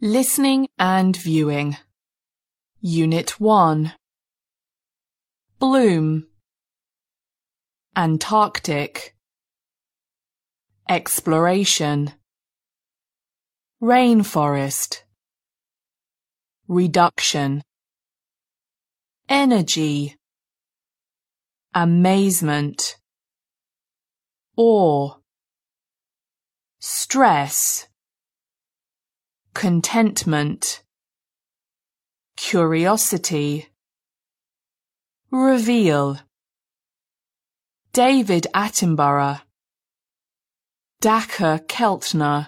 Listening and Viewing. Unit 1 Bloom. Antarctic. Exploration. Rainforest. Reduction. Energy. Amazement. Awe. Stress contentment, curiosity, reveal, David Attenborough, Dacher Keltner,